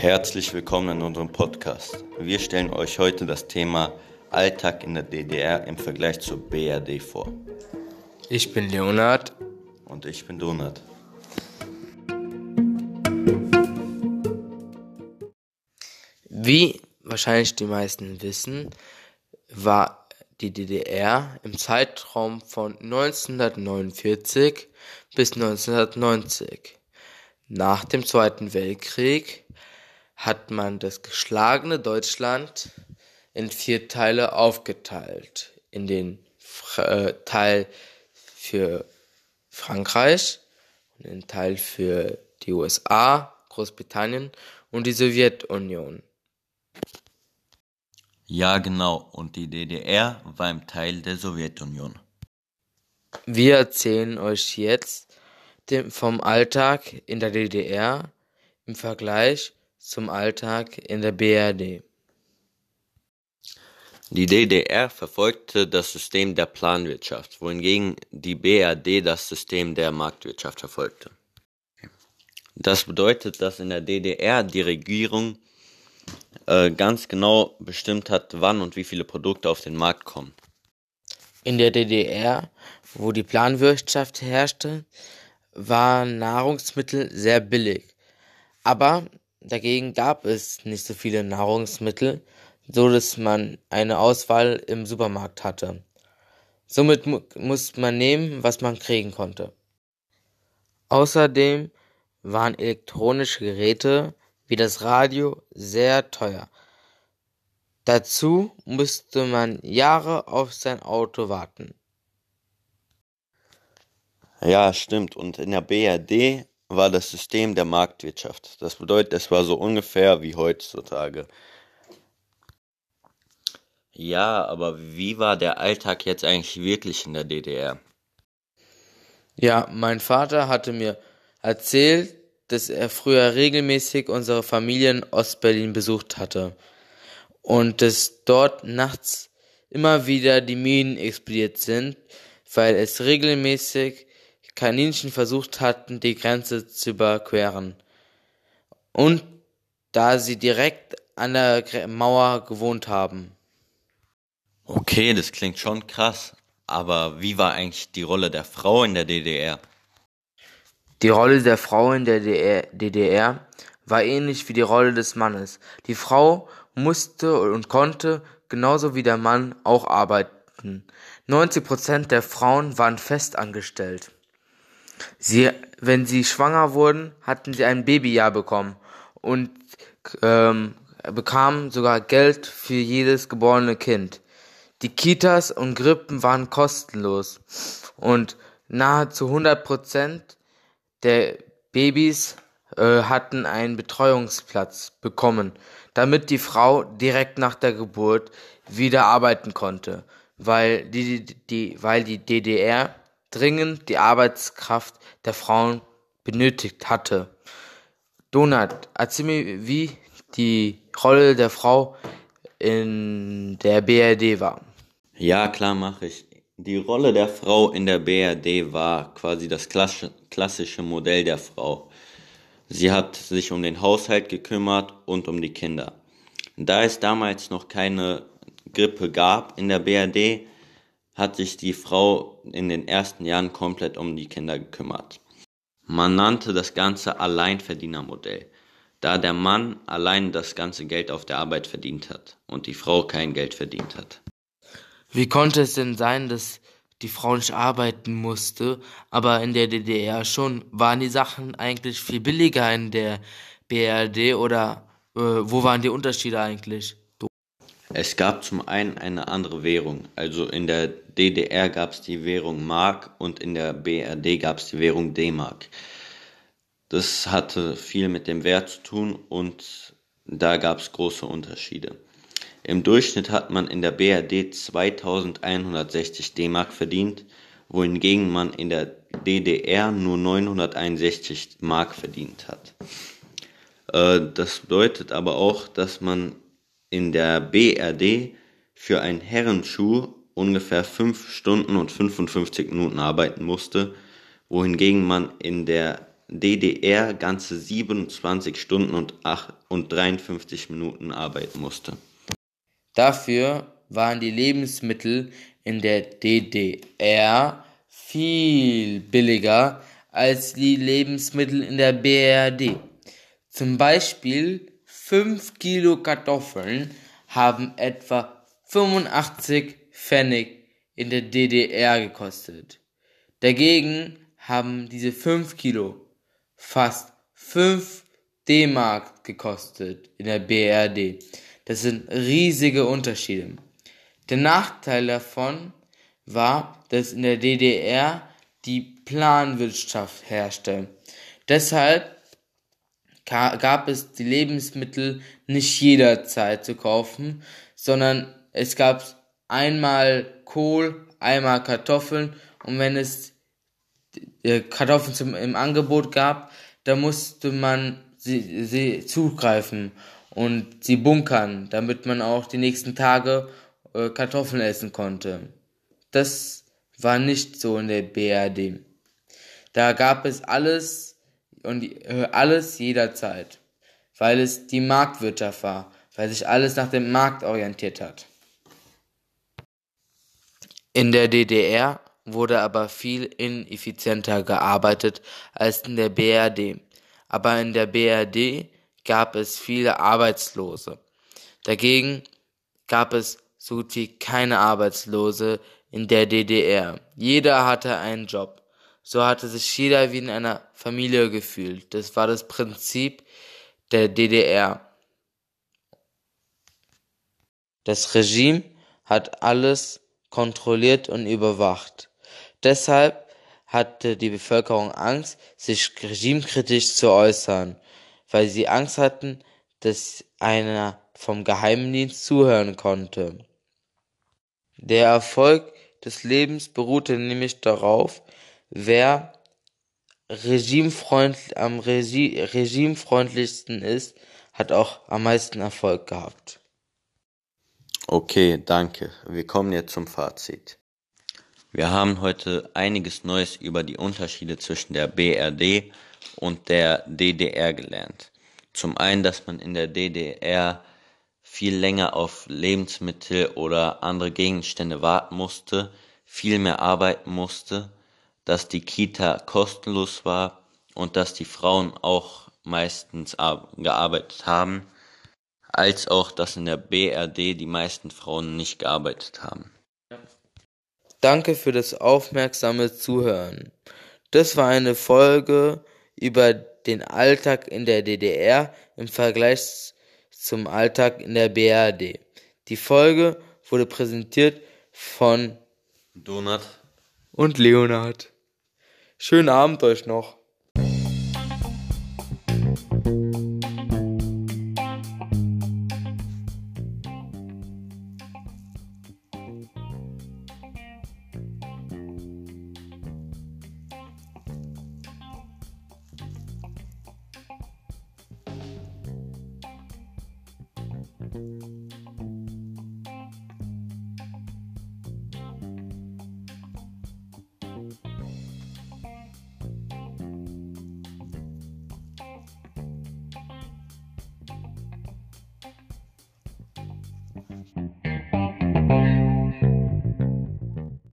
Herzlich willkommen in unserem Podcast. Wir stellen euch heute das Thema Alltag in der DDR im Vergleich zur BRD vor. Ich bin Leonard. Und ich bin Donat. Wie wahrscheinlich die meisten wissen, war die DDR im Zeitraum von 1949 bis 1990. Nach dem Zweiten Weltkrieg hat man das geschlagene Deutschland in vier Teile aufgeteilt. In den äh, Teil für Frankreich, den Teil für die USA, Großbritannien und die Sowjetunion. Ja, genau. Und die DDR war im Teil der Sowjetunion. Wir erzählen euch jetzt vom Alltag in der DDR im Vergleich zum Alltag in der BRD. Die DDR verfolgte das System der Planwirtschaft, wohingegen die BRD das System der Marktwirtschaft verfolgte. Das bedeutet, dass in der DDR die Regierung äh, ganz genau bestimmt hat, wann und wie viele Produkte auf den Markt kommen. In der DDR, wo die Planwirtschaft herrschte, waren Nahrungsmittel sehr billig. Aber Dagegen gab es nicht so viele Nahrungsmittel, so dass man eine Auswahl im Supermarkt hatte. Somit mu musste man nehmen, was man kriegen konnte. Außerdem waren elektronische Geräte wie das Radio sehr teuer. Dazu musste man Jahre auf sein Auto warten. Ja, stimmt. Und in der BRD war das System der Marktwirtschaft. Das bedeutet, es war so ungefähr wie heutzutage. Ja, aber wie war der Alltag jetzt eigentlich wirklich in der DDR? Ja, mein Vater hatte mir erzählt, dass er früher regelmäßig unsere Familie in Ostberlin besucht hatte und dass dort nachts immer wieder die Minen explodiert sind, weil es regelmäßig Kaninchen versucht hatten, die Grenze zu überqueren. Und da sie direkt an der Mauer gewohnt haben. Okay, das klingt schon krass. Aber wie war eigentlich die Rolle der Frau in der DDR? Die Rolle der Frau in der DDR war ähnlich wie die Rolle des Mannes. Die Frau musste und konnte genauso wie der Mann auch arbeiten. 90 Prozent der Frauen waren festangestellt. Sie, wenn sie schwanger wurden, hatten sie ein Babyjahr bekommen und ähm, bekamen sogar Geld für jedes geborene Kind. Die Kitas und Grippen waren kostenlos und nahezu 100 Prozent der Babys äh, hatten einen Betreuungsplatz bekommen, damit die Frau direkt nach der Geburt wieder arbeiten konnte, weil die, die weil die DDR dringend die Arbeitskraft der Frauen benötigt hatte. Donat, erzähl mir, wie die Rolle der Frau in der BRD war. Ja, klar mache ich. Die Rolle der Frau in der BRD war quasi das klassische Modell der Frau. Sie hat sich um den Haushalt gekümmert und um die Kinder. Da es damals noch keine Grippe gab in der BRD, hat sich die Frau in den ersten Jahren komplett um die Kinder gekümmert. Man nannte das Ganze Alleinverdienermodell, da der Mann allein das ganze Geld auf der Arbeit verdient hat und die Frau kein Geld verdient hat. Wie konnte es denn sein, dass die Frau nicht arbeiten musste, aber in der DDR schon? Waren die Sachen eigentlich viel billiger in der BRD oder äh, wo waren die Unterschiede eigentlich? Es gab zum einen eine andere Währung. Also in der DDR gab es die Währung Mark und in der BRD gab es die Währung D-Mark. Das hatte viel mit dem Wert zu tun und da gab es große Unterschiede. Im Durchschnitt hat man in der BRD 2160 D-Mark verdient, wohingegen man in der DDR nur 961 Mark verdient hat. Äh, das bedeutet aber auch, dass man in der BRD für einen Herrenschuh ungefähr 5 Stunden und 55 Minuten arbeiten musste, wohingegen man in der DDR ganze 27 Stunden und, 8 und 53 Minuten arbeiten musste. Dafür waren die Lebensmittel in der DDR viel billiger als die Lebensmittel in der BRD. Zum Beispiel 5 Kilo Kartoffeln haben etwa 85 Pfennig in der DDR gekostet. Dagegen haben diese 5 Kilo fast 5 D-Mark gekostet in der BRD. Das sind riesige Unterschiede. Der Nachteil davon war, dass in der DDR die Planwirtschaft herrschte. Deshalb gab es die Lebensmittel nicht jederzeit zu kaufen, sondern es gab einmal Kohl, einmal Kartoffeln und wenn es äh, Kartoffeln zum, im Angebot gab, da musste man sie, sie zugreifen und sie bunkern, damit man auch die nächsten Tage äh, Kartoffeln essen konnte. Das war nicht so in der BRD. Da gab es alles und äh, alles jederzeit, weil es die Marktwirtschaft war, weil sich alles nach dem Markt orientiert hat. In der DDR wurde aber viel ineffizienter gearbeitet als in der BRD. Aber in der BRD gab es viele Arbeitslose. Dagegen gab es so gut wie keine Arbeitslose in der DDR. Jeder hatte einen Job. So hatte sich jeder wie in einer Familie gefühlt. Das war das Prinzip der DDR. Das Regime hat alles kontrolliert und überwacht. Deshalb hatte die Bevölkerung Angst, sich regimekritisch zu äußern, weil sie Angst hatten, dass einer vom Geheimdienst zuhören konnte. Der Erfolg des Lebens beruhte nämlich darauf, wer regimefreundlich, am Regi regimefreundlichsten ist, hat auch am meisten Erfolg gehabt. Okay, danke. Wir kommen jetzt zum Fazit. Wir haben heute einiges Neues über die Unterschiede zwischen der BRD und der DDR gelernt. Zum einen, dass man in der DDR viel länger auf Lebensmittel oder andere Gegenstände warten musste, viel mehr arbeiten musste, dass die Kita kostenlos war und dass die Frauen auch meistens gearbeitet haben, als auch, dass in der BRD die meisten Frauen nicht gearbeitet haben. Danke für das aufmerksame Zuhören. Das war eine Folge über den Alltag in der DDR im Vergleich zum Alltag in der BRD. Die Folge wurde präsentiert von Donat und Leonard. Schönen Abend euch noch.